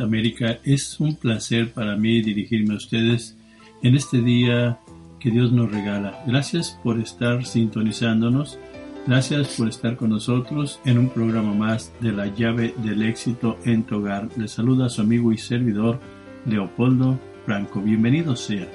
América, es un placer para mí dirigirme a ustedes en este día que Dios nos regala. Gracias por estar sintonizándonos, gracias por estar con nosotros en un programa más de la llave del éxito en tu hogar. Les saluda su amigo y servidor Leopoldo Franco. Bienvenido sea.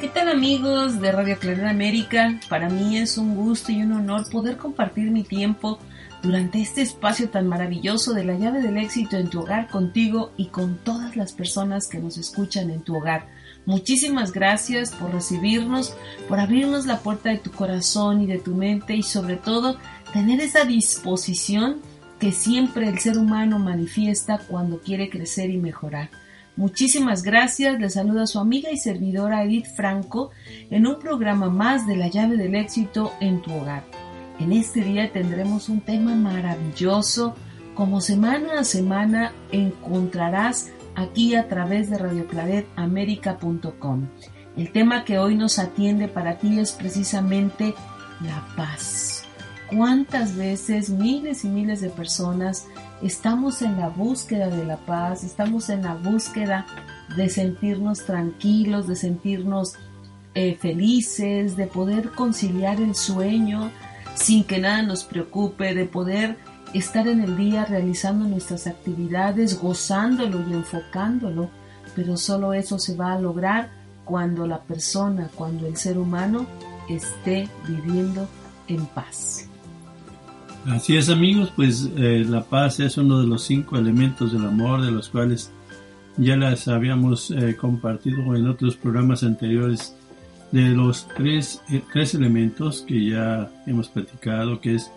¿Qué tal amigos de Radio Claridad América? Para mí es un gusto y un honor poder compartir mi tiempo durante este espacio tan maravilloso de la llave del éxito en tu hogar contigo y con todas las personas que nos escuchan en tu hogar. Muchísimas gracias por recibirnos, por abrirnos la puerta de tu corazón y de tu mente y sobre todo tener esa disposición que siempre el ser humano manifiesta cuando quiere crecer y mejorar. Muchísimas gracias, le saluda su amiga y servidora Edith Franco en un programa más de la llave del éxito en tu hogar. En este día tendremos un tema maravilloso, como semana a semana encontrarás aquí a través de radioclaretamerica.com. El tema que hoy nos atiende para ti es precisamente la paz. ¿Cuántas veces miles y miles de personas estamos en la búsqueda de la paz, estamos en la búsqueda de sentirnos tranquilos, de sentirnos eh, felices, de poder conciliar el sueño, sin que nada nos preocupe, de poder estar en el día realizando nuestras actividades, gozándolo y enfocándolo, pero solo eso se va a lograr cuando la persona, cuando el ser humano esté viviendo en paz. Así es amigos, pues eh, la paz es uno de los cinco elementos del amor de los cuales ya las habíamos eh, compartido en otros programas anteriores de los tres, eh, tres elementos que ya hemos platicado, que es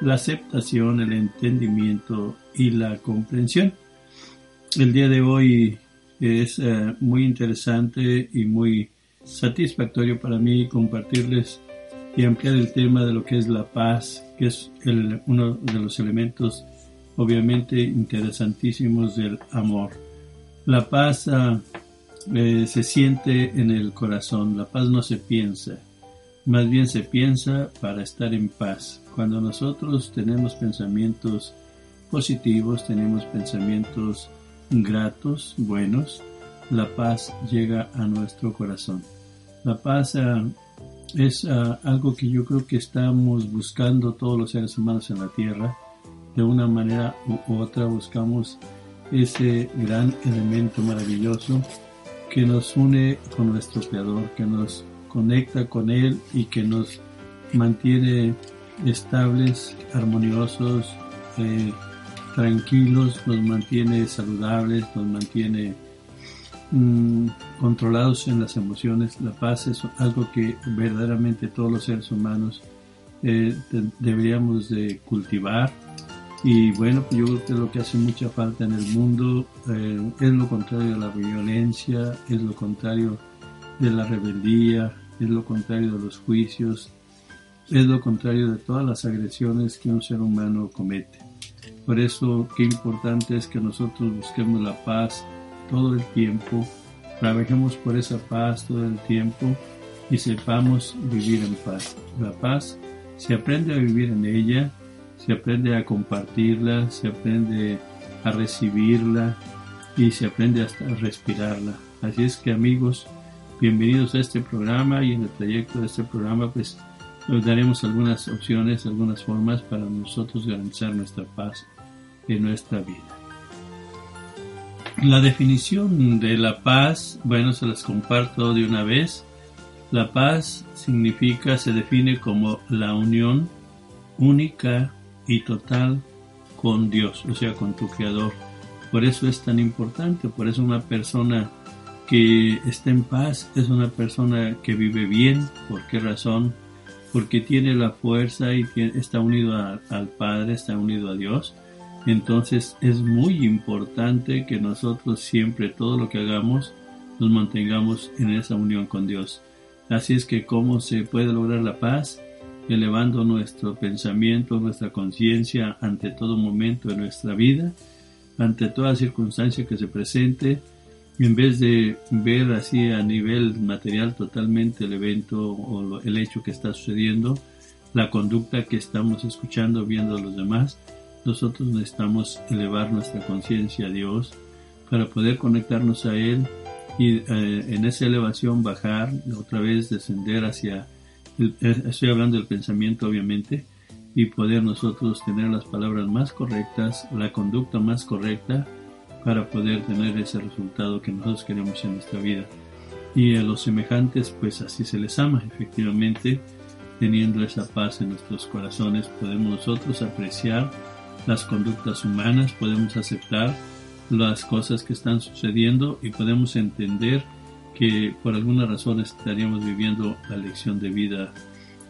la aceptación, el entendimiento y la comprensión. El día de hoy es eh, muy interesante y muy satisfactorio para mí compartirles y ampliar el tema de lo que es la paz, que es uno de los elementos obviamente interesantísimos del amor. La paz ah, eh, se siente en el corazón, la paz no se piensa, más bien se piensa para estar en paz. Cuando nosotros tenemos pensamientos positivos, tenemos pensamientos gratos, buenos, la paz llega a nuestro corazón. La paz ah, es ah, algo que yo creo que estamos buscando todos los seres humanos en la tierra. De una manera u otra buscamos ese gran elemento maravilloso que nos une con nuestro Creador, que nos conecta con Él y que nos mantiene estables, armoniosos, eh, tranquilos, nos mantiene saludables, nos mantiene mm, controlados en las emociones. La paz es algo que verdaderamente todos los seres humanos eh, deberíamos de cultivar y bueno, pues yo creo que lo que hace mucha falta en el mundo eh, es lo contrario de la violencia, es lo contrario de la rebeldía, es lo contrario de los juicios, es lo contrario de todas las agresiones que un ser humano comete. Por eso, qué importante es que nosotros busquemos la paz todo el tiempo, trabajemos por esa paz todo el tiempo y sepamos vivir en paz. La paz se aprende a vivir en ella se aprende a compartirla, se aprende a recibirla y se aprende hasta a respirarla. Así es que amigos, bienvenidos a este programa y en el trayecto de este programa pues nos daremos algunas opciones, algunas formas para nosotros garantizar nuestra paz en nuestra vida. La definición de la paz, bueno, se las comparto de una vez. La paz significa, se define como la unión única y total con Dios, o sea, con tu Creador. Por eso es tan importante, por eso una persona que está en paz es una persona que vive bien. ¿Por qué razón? Porque tiene la fuerza y está unido al Padre, está unido a Dios. Entonces es muy importante que nosotros siempre, todo lo que hagamos, nos mantengamos en esa unión con Dios. Así es que cómo se puede lograr la paz, elevando nuestro pensamiento, nuestra conciencia ante todo momento de nuestra vida, ante toda circunstancia que se presente, en vez de ver así a nivel material totalmente el evento o el hecho que está sucediendo, la conducta que estamos escuchando, viendo a los demás, nosotros necesitamos elevar nuestra conciencia a Dios para poder conectarnos a Él y eh, en esa elevación bajar, otra vez descender hacia, estoy hablando del pensamiento obviamente, y poder nosotros tener las palabras más correctas, la conducta más correcta para poder tener ese resultado que nosotros queremos en nuestra vida. Y a los semejantes, pues así se les ama, efectivamente, teniendo esa paz en nuestros corazones, podemos nosotros apreciar las conductas humanas, podemos aceptar las cosas que están sucediendo y podemos entender que por alguna razón estaríamos viviendo la lección de vida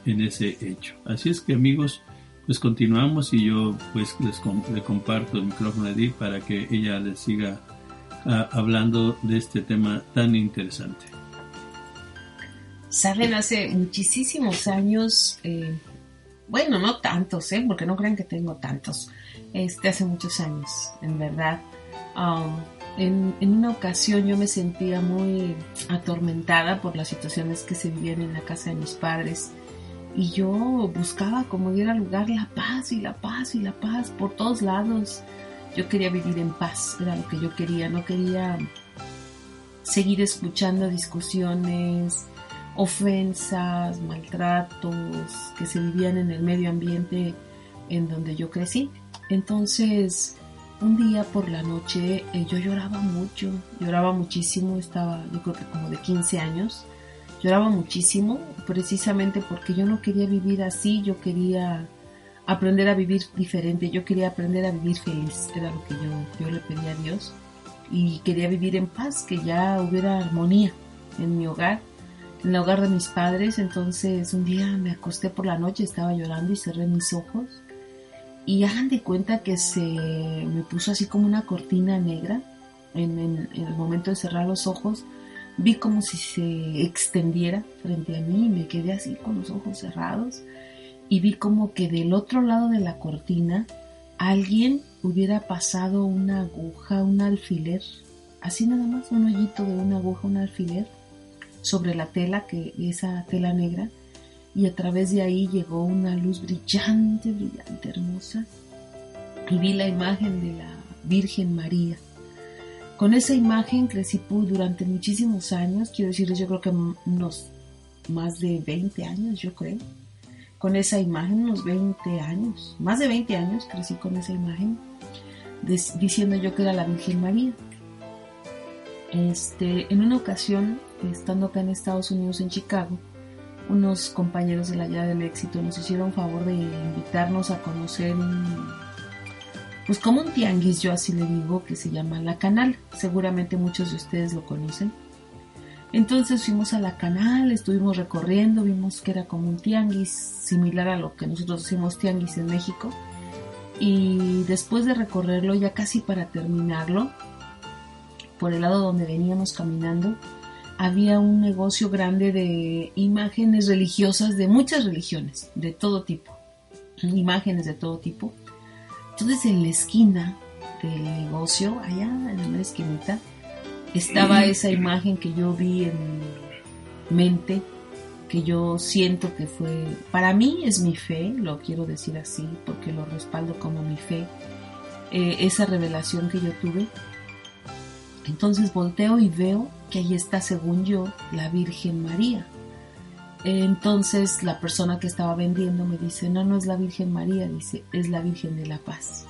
en ese hecho. Así es que amigos, pues continuamos y yo pues les le comparto el micrófono a Edith para que ella les siga ah, hablando de este tema tan interesante. Saben, hace muchísimos años, eh, bueno, no tantos, ¿eh? porque no crean que tengo tantos, este, hace muchos años, en verdad. Um, en, una ocasión yo me sentía muy atormentada por las situaciones que se vivían en la casa de mis padres y yo buscaba como diera lugar la paz y la paz y la paz por todos lados. Yo quería vivir en paz, era lo que yo quería, no quería seguir escuchando discusiones, ofensas, maltratos que se vivían en el medio ambiente en donde yo crecí. Entonces, un día por la noche eh, yo lloraba mucho, lloraba muchísimo, estaba yo creo que como de 15 años Lloraba muchísimo precisamente porque yo no quería vivir así, yo quería aprender a vivir diferente, yo quería aprender a vivir feliz, era lo que yo, yo le pedía a Dios y quería vivir en paz, que ya hubiera armonía en mi hogar, en el hogar de mis padres. Entonces un día me acosté por la noche, estaba llorando y cerré mis ojos y hagan de cuenta que se me puso así como una cortina negra en, el momento de cerrar los ojos. Vi como si se extendiera frente a mí y me quedé así con los ojos cerrados. Y vi como que del otro lado de la cortina alguien hubiera pasado una aguja, un alfiler, así nada más, un hoyito de una aguja, un alfiler sobre la tela, que esa tela negra, y a través de ahí llegó una luz brillante, brillante, hermosa, y vi la imagen de la Virgen María con esa imagen crecí durante muchísimos años, quiero decirles, yo creo que unos más de 20 años, yo creo. Con esa imagen, unos 20 años, más de 20 años crecí con esa imagen, diciendo yo que era la Virgen María. Este, en una ocasión, estando acá en Estados Unidos, en Chicago, unos compañeros de la Llave del Éxito nos hicieron favor de invitarnos a conocer un pues como un tianguis, yo así le digo, que se llama La Canal. Seguramente muchos de ustedes lo conocen. Entonces fuimos a La Canal, estuvimos recorriendo, vimos que era como un tianguis, similar a lo que nosotros decimos tianguis en México. Y después de recorrerlo, ya casi para terminarlo, por el lado donde veníamos caminando, había un negocio grande de imágenes religiosas de muchas religiones, de todo tipo. Imágenes de todo tipo entonces en la esquina del negocio, allá en la esquinita, estaba esa imagen que yo vi en mi mente, que yo siento que fue, para mí es mi fe, lo quiero decir así, porque lo respaldo como mi fe, eh, esa revelación que yo tuve. Entonces volteo y veo que ahí está, según yo, la Virgen María. Entonces la persona que estaba vendiendo me dice, no, no es la Virgen María, dice, es la Virgen de la Paz.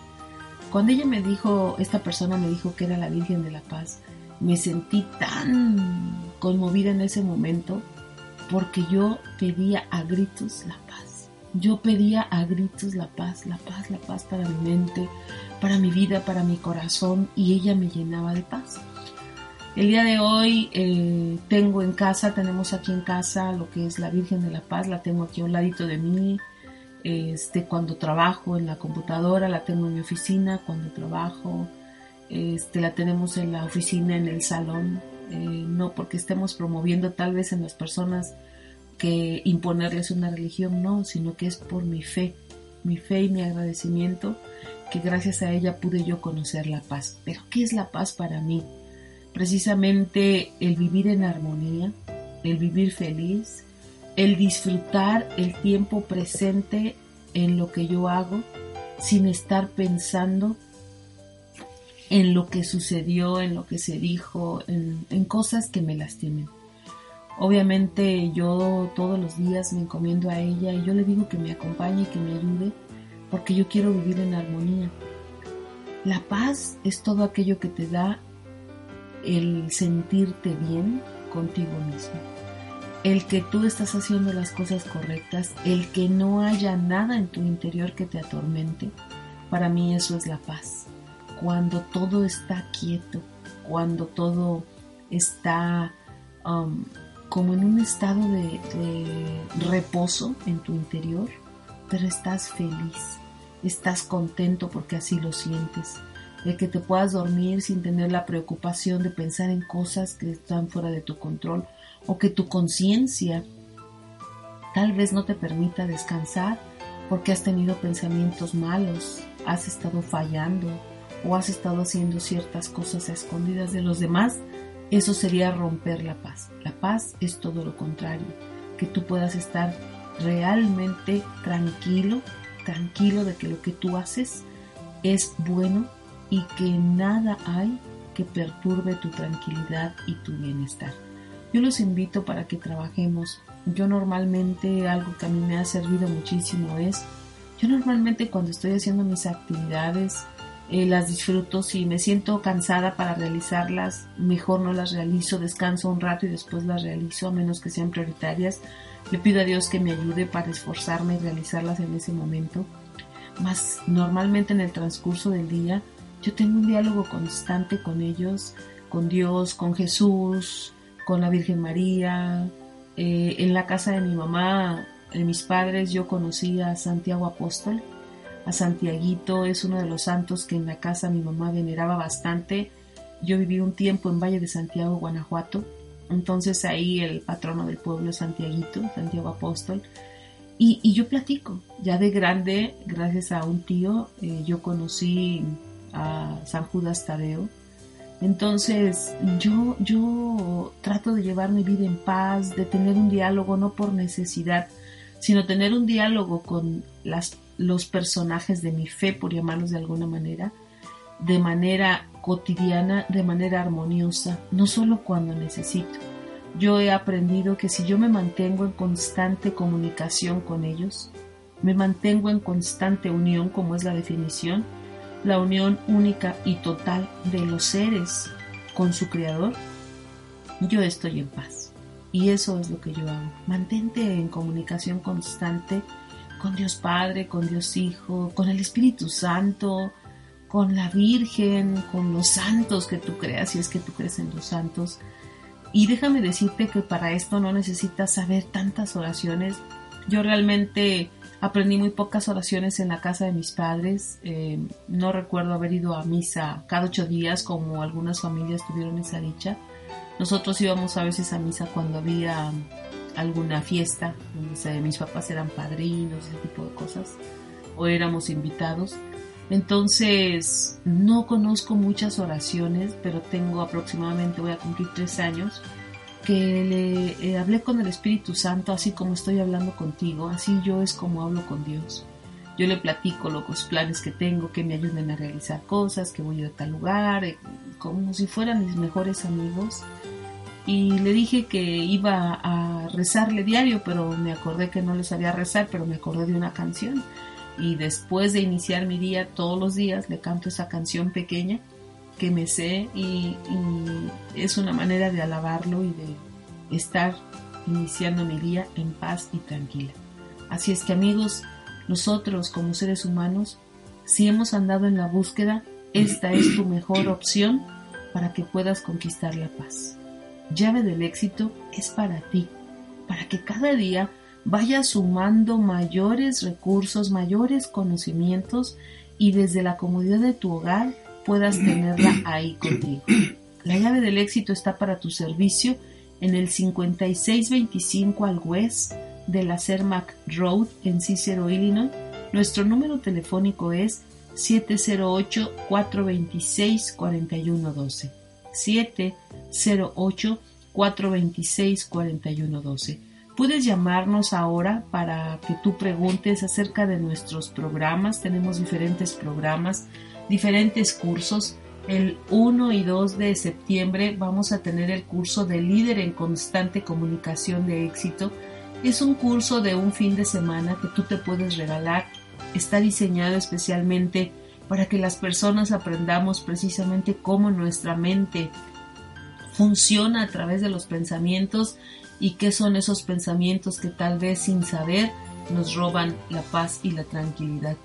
Cuando ella me dijo, esta persona me dijo que era la Virgen de la Paz, me sentí tan conmovida en ese momento porque yo pedía a gritos la paz. Yo pedía a gritos la paz, la paz, la paz para mi mente, para mi vida, para mi corazón y ella me llenaba de paz. El día de hoy eh, tengo en casa, tenemos aquí en casa lo que es la Virgen de la Paz, la tengo aquí a un ladito de mí. Este, cuando trabajo en la computadora, la tengo en mi oficina, cuando trabajo, este, la tenemos en la oficina, en el salón, eh, no porque estemos promoviendo tal vez en las personas que imponerles una religión, no, sino que es por mi fe, mi fe y mi agradecimiento, que gracias a ella pude yo conocer la paz. Pero ¿qué es la paz para mí? Precisamente el vivir en armonía, el vivir feliz, el disfrutar el tiempo presente en lo que yo hago sin estar pensando en lo que sucedió, en lo que se dijo, en, cosas que me lastimen. Obviamente yo todos los días me encomiendo a ella y yo le digo que me acompañe y que me ayude porque yo quiero vivir en armonía. La paz es todo aquello que te da el sentirte bien contigo mismo. El que tú estás haciendo las cosas correctas, el que no haya nada en tu interior que te atormente, para mí eso es la paz cuando todo está quieto, cuando todo está um, como en un estado de, reposo en tu interior, pero estás feliz, estás contento porque así lo sientes. El que te puedas dormir sin tener la preocupación de pensar en cosas que están fuera de tu control o que tu conciencia tal vez no te permita descansar porque has tenido pensamientos malos, has estado fallando, o has estado haciendo ciertas cosas a escondidas de los demás, eso sería romper la paz. La paz es todo lo contrario, que tú puedas estar realmente tranquilo, tranquilo de que lo que tú haces es bueno y que nada hay que perturbe tu tranquilidad y tu bienestar. Yo los invito para que trabajemos. Yo normalmente algo que a mí me ha servido muchísimo es, yo normalmente cuando estoy haciendo mis actividades, eh, las disfruto, si me siento cansada para realizarlas, mejor no las realizo, descanso un rato y después las realizo, a menos que sean prioritarias. Le pido a Dios que me ayude para esforzarme y realizarlas en ese momento. Más normalmente en el transcurso del día, yo tengo un diálogo constante con ellos, con Dios, con Jesús, con la Virgen María. Eh, en la casa de mi mamá, de mis padres, yo conocí a Santiago Apóstol a Santiaguito, es uno de los santos que en la casa mi mamá veneraba bastante. Yo viví un tiempo en Valle de Santiago, Guanajuato, entonces ahí el patrono del pueblo es Santiaguito, Santiago Apóstol. Y, yo platico, ya de grande, gracias a un tío, eh, yo conocí a San Judas Tadeo. Entonces yo, yo trato de llevar mi vida en paz, de tener un diálogo no por necesidad, sino tener un diálogo con las los personajes de mi fe, por llamarlos de alguna manera, de manera cotidiana, de manera armoniosa, no solo cuando necesito. Yo he aprendido que si yo me mantengo en constante comunicación con ellos, me mantengo en constante unión, como es la definición, la unión única y total de los seres con su Creador, yo estoy en paz. Y eso es lo que yo hago. Mantente en comunicación constante con Dios Padre, con Dios Hijo, con el Espíritu Santo, con la Virgen, con los santos que tú creas, si es que tú crees en los santos. Y déjame decirte que para esto no necesitas saber tantas oraciones. Yo realmente aprendí muy pocas oraciones en la casa de mis padres. Eh, no recuerdo haber ido a misa cada ocho días como algunas familias tuvieron esa dicha. Nosotros íbamos a veces a misa cuando había alguna fiesta, donde mis papás eran padrinos, ese tipo de cosas, o éramos invitados. Entonces, no conozco muchas oraciones, pero tengo aproximadamente, voy a cumplir tres años, que le eh, hablé con el Espíritu Santo, así como estoy hablando contigo, así yo es como hablo con Dios. Yo le platico los planes que tengo, que me ayuden a realizar cosas, que voy a tal lugar, eh, como si fueran mis mejores amigos y le dije que iba a rezarle diario, pero me acordé que no le sabía rezar, pero me acordé de una canción. Y después de iniciar mi día, todos los días le canto esa canción pequeña que me sé y, es una manera de alabarlo y de estar iniciando mi día en paz y tranquila. Así es que amigos, nosotros como seres humanos, si hemos andado en la búsqueda, esta es tu mejor opción para que puedas conquistar la paz. Llave del éxito es para ti, para que cada día vayas sumando mayores recursos, mayores conocimientos y desde la comodidad de tu hogar puedas tenerla ahí contigo. La llave del éxito está para tu servicio en el 5625 al West de la Cermac Road en Cicero, Illinois. Nuestro número telefónico es 708-426-4112. 708-426-4112. Puedes llamarnos ahora para que tú preguntes acerca de nuestros programas. Tenemos diferentes programas diferentes cursos. El 1 y 2 de septiembre vamos a tener el curso de líder en constante comunicación de éxito. Es un curso de un fin de semana que tú te puedes regalar. Está diseñado especialmente para que las personas aprendamos precisamente cómo nuestra mente funciona a través de los pensamientos y qué son esos pensamientos que tal vez sin saber nos roban la paz y la tranquilidad.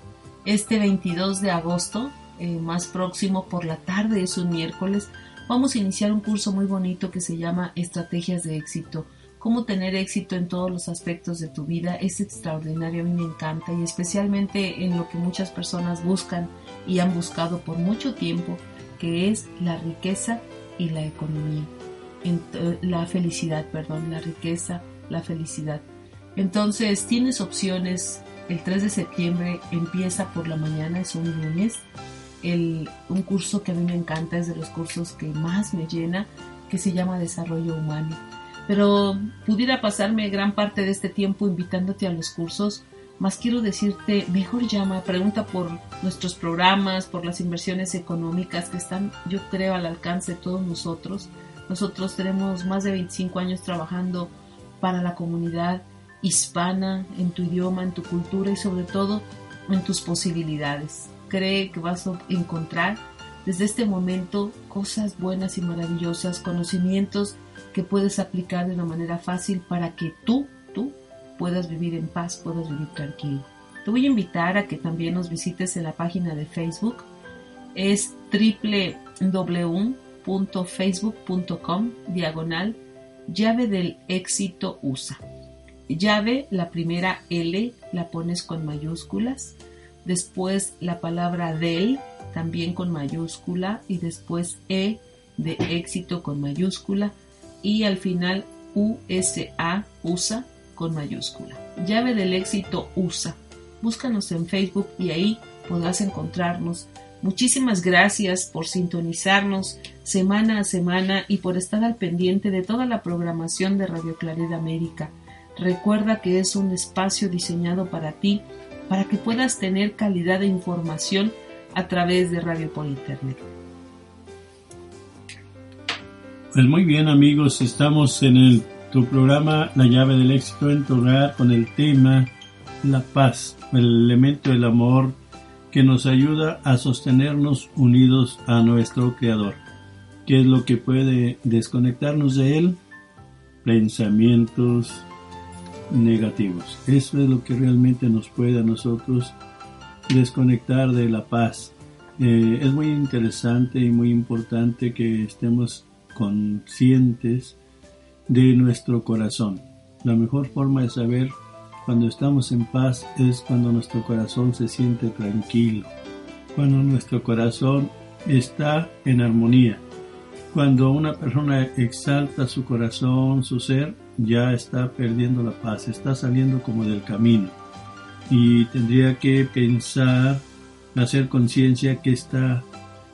Este 22 de agosto eh, más próximo por la tarde, es un miércoles, vamos a iniciar un curso muy bonito que se llama Estrategias de éxito. Cómo tener éxito en todos los aspectos de tu vida es extraordinario, a mí me encanta y especialmente en lo que muchas personas buscan y han buscado por mucho tiempo, que es la riqueza y la economía. Eh, la felicidad, perdón, la riqueza, la felicidad. Entonces tienes opciones. El 3 de septiembre empieza por la mañana, es un lunes un curso que a mí me encanta, es de los cursos que más me llena, que se llama Desarrollo Humano. Pero pudiera pasarme gran parte de este tiempo invitándote a los cursos, más quiero decirte, mejor llama, pregunta por nuestros programas, por las inversiones económicas que están, yo creo, al alcance de todos nosotros. Nosotros tenemos más de 25 años trabajando para la comunidad hispana, en tu idioma, en tu cultura y sobre todo en tus posibilidades cree que vas a encontrar desde este momento cosas buenas y maravillosas, conocimientos que puedes aplicar de una manera fácil para que tú, tú puedas vivir en paz, puedas vivir tranquilo. Te voy a invitar a que también nos visites en la página de Facebook. Es www.facebook.com diagonal llave del éxito USA. Llave, la primera L la pones con mayúsculas después la palabra del, también con mayúscula, y después E de éxito con mayúscula, y al final USA, USA con mayúscula. Llave del éxito USA. Búscanos en Facebook y ahí podrás encontrarnos. Muchísimas gracias por sintonizarnos semana a semana y por estar al pendiente de toda la programación de Radio Claridad América. Recuerda que es un espacio diseñado para ti para que puedas tener calidad de información a través de Radio por Internet. Pues muy bien amigos, estamos en el, tu programa La llave del éxito en tu hogar con el tema la paz, el elemento del amor que nos ayuda a sostenernos unidos a nuestro Creador. ¿Qué es lo que puede desconectarnos de Él? Pensamientos, negativos. Eso es lo que realmente nos puede a nosotros desconectar de la paz. Eh, es muy interesante y muy importante que estemos conscientes de nuestro corazón. La mejor forma de saber cuando estamos en paz es cuando nuestro corazón se siente tranquilo, cuando nuestro corazón está en armonía. Cuando una persona exalta su corazón, su ser, ya está perdiendo la paz, está saliendo como del camino. Y tendría que pensar, hacer conciencia que está,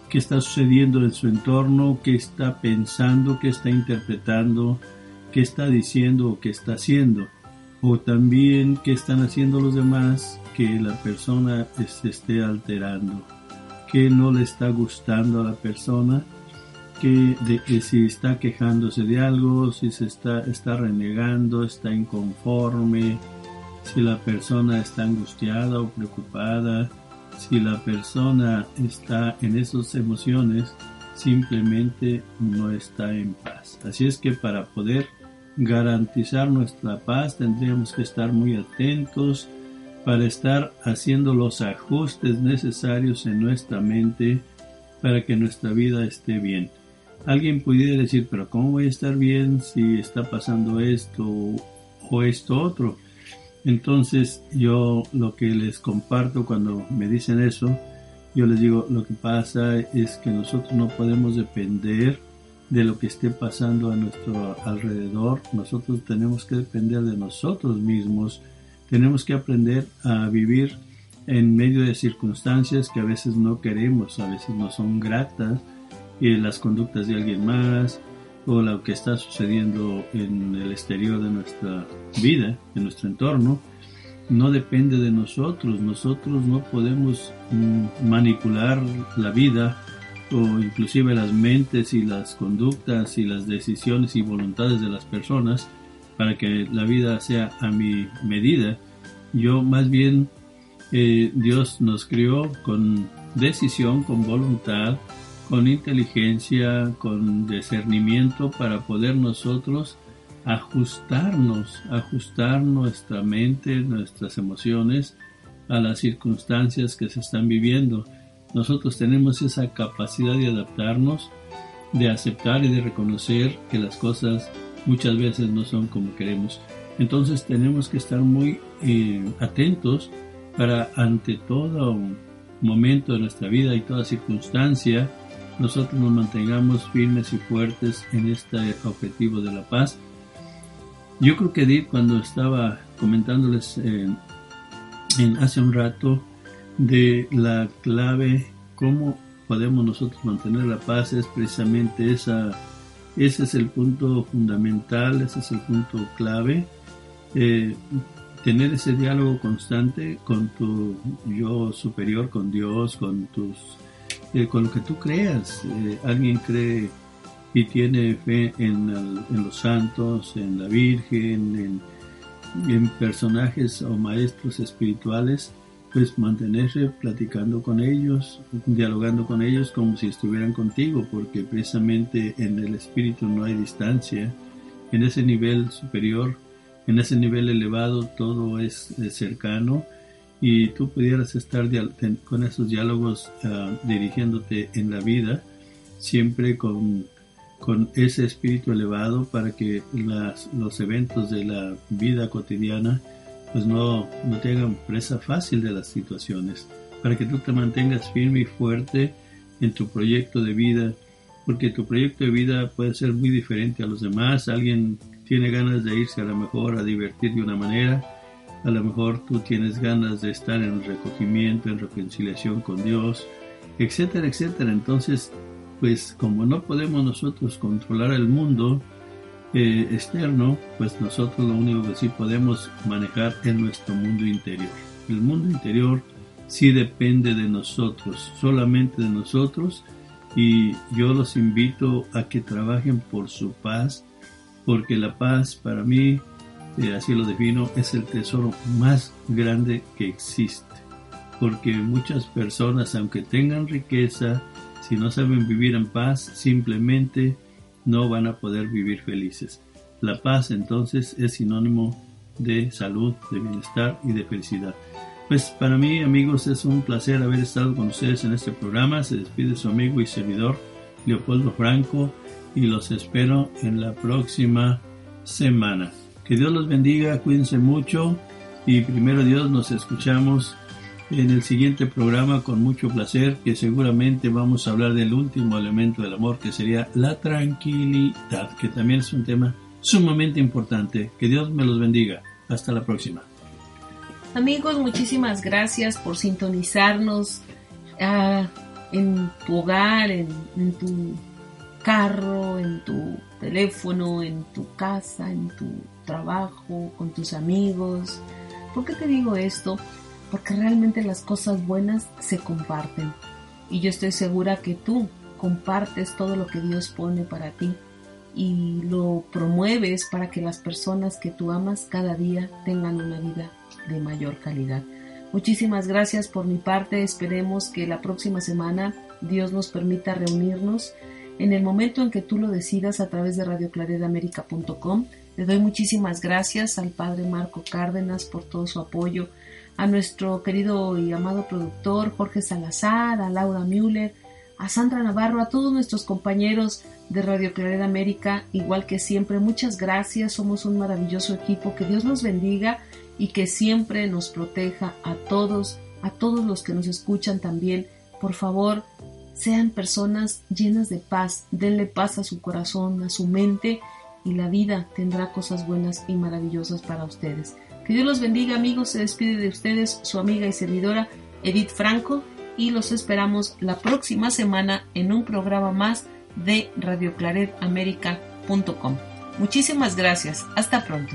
qué está sucediendo en su entorno, qué está pensando, qué está interpretando, qué está diciendo o qué está haciendo. O también qué están haciendo los demás que la persona se esté alterando, qué no le está gustando a la persona que, si está quejándose de algo, si se está, está renegando, está inconforme, si la persona está angustiada o preocupada, si la persona está en esas emociones, simplemente no está en paz. Así es que para poder garantizar nuestra paz tendríamos que estar muy atentos para estar haciendo los ajustes necesarios en nuestra mente para que nuestra vida esté bien. Alguien pudiera decir, pero ¿cómo voy a estar bien si está pasando esto o esto otro? Entonces yo lo que les comparto cuando me dicen eso, yo les digo, lo que pasa es que nosotros no podemos depender de lo que esté pasando a nuestro alrededor. Nosotros tenemos que depender de nosotros mismos. Tenemos que aprender a vivir en medio de circunstancias que a veces no queremos, a veces no son gratas, y las conductas de alguien más, o lo que está sucediendo en el exterior de nuestra vida, en nuestro entorno, no depende de nosotros. Nosotros no podemos mm, manipular la vida o inclusive las mentes y las conductas y las decisiones y voluntades de las personas para que la vida sea a mi medida. Yo más bien eh, Dios nos crió con decisión, con voluntad, con inteligencia, con discernimiento para poder nosotros ajustarnos, ajustar nuestra mente, nuestras emociones a las circunstancias que se están viviendo. Nosotros tenemos esa capacidad de adaptarnos, de aceptar y de reconocer que las cosas muchas veces no son como queremos. Entonces tenemos que estar muy eh, atentos para ante todo momento de nuestra vida y toda circunstancia nosotros nos mantengamos firmes y fuertes en este objetivo de la paz. Yo creo que Edith, cuando estaba comentándoles eh, en, hace un rato de la clave, cómo podemos nosotros mantener la paz, es precisamente esa, ese es el punto fundamental, ese es el punto clave. Eh, tener ese diálogo constante con tu yo superior, con Dios, con tus eh, con lo que tú creas. Eh, alguien cree y tiene fe en, los santos, en la Virgen, en, personajes o maestros espirituales, pues mantenerse platicando con ellos, dialogando con ellos como si estuvieran contigo, porque precisamente en el espíritu no hay distancia. En ese nivel superior, en ese nivel elevado, todo es cercano y tú pudieras estar con esos diálogos ah, dirigiéndote en la vida, siempre con, con ese espíritu elevado para que las, los eventos de la vida cotidiana pues no, no te hagan presa fácil de las situaciones, para que tú te mantengas firme y fuerte en tu proyecto de vida, porque tu proyecto de vida puede ser muy diferente a los demás, alguien tiene ganas de irse a lo mejor a divertir de una manera, a lo mejor tú tienes ganas de estar en recogimiento, en reconciliación con Dios, etcétera, etcétera. Entonces, pues como no podemos nosotros controlar el mundo eh, externo, pues nosotros lo único que sí podemos manejar es nuestro mundo interior. El mundo interior sí depende de nosotros, solamente de nosotros, y yo los invito a que trabajen por su paz, porque la paz para mí así lo defino, es el tesoro más grande que existe. Porque muchas personas, aunque tengan riqueza, si no saben vivir en paz, simplemente no van a poder vivir felices. La paz entonces es sinónimo de salud, de bienestar y de felicidad. Pues para mí amigos es un placer haber estado con ustedes en este programa. Se despide su amigo y servidor Leopoldo Franco y los espero en la próxima semana. Que Dios los bendiga, cuídense mucho y primero Dios nos escuchamos en el siguiente programa con mucho placer que seguramente vamos a hablar del último elemento del amor que sería la tranquilidad, que también es un tema sumamente importante. Que Dios me los bendiga. Hasta la próxima. Amigos, muchísimas gracias por sintonizarnos ah, en tu hogar, en tu carro, en tu teléfono, en tu casa, en tu trabajo, con tus amigos. ¿Por qué te digo esto? Porque realmente las cosas buenas se comparten. Y yo estoy segura que tú compartes todo lo que Dios pone para ti y lo promueves para que las personas que tú amas cada día tengan una vida de mayor calidad. Muchísimas gracias por mi parte. Esperemos que la próxima semana Dios nos permita reunirnos en el momento en que tú lo decidas a través de radioclaredamerica.com. Le doy muchísimas gracias al padre Marco Cárdenas por todo su apoyo, a nuestro querido y amado productor Jorge Salazar, a Laura Müller, a Sandra Navarro, a todos nuestros compañeros de Radio Clareda América, igual que siempre, muchas gracias, somos un maravilloso equipo, que Dios nos bendiga y que siempre nos proteja a todos, a todos los que nos escuchan también. Por favor, sean personas llenas de paz, denle paz a su corazón, a su mente y la vida tendrá cosas buenas y maravillosas para ustedes. Que Dios los bendiga amigos, se despide de ustedes su amiga y servidora Edith Franco y los esperamos la próxima semana en un programa más de radioclaredamerica.com. Muchísimas gracias, hasta pronto.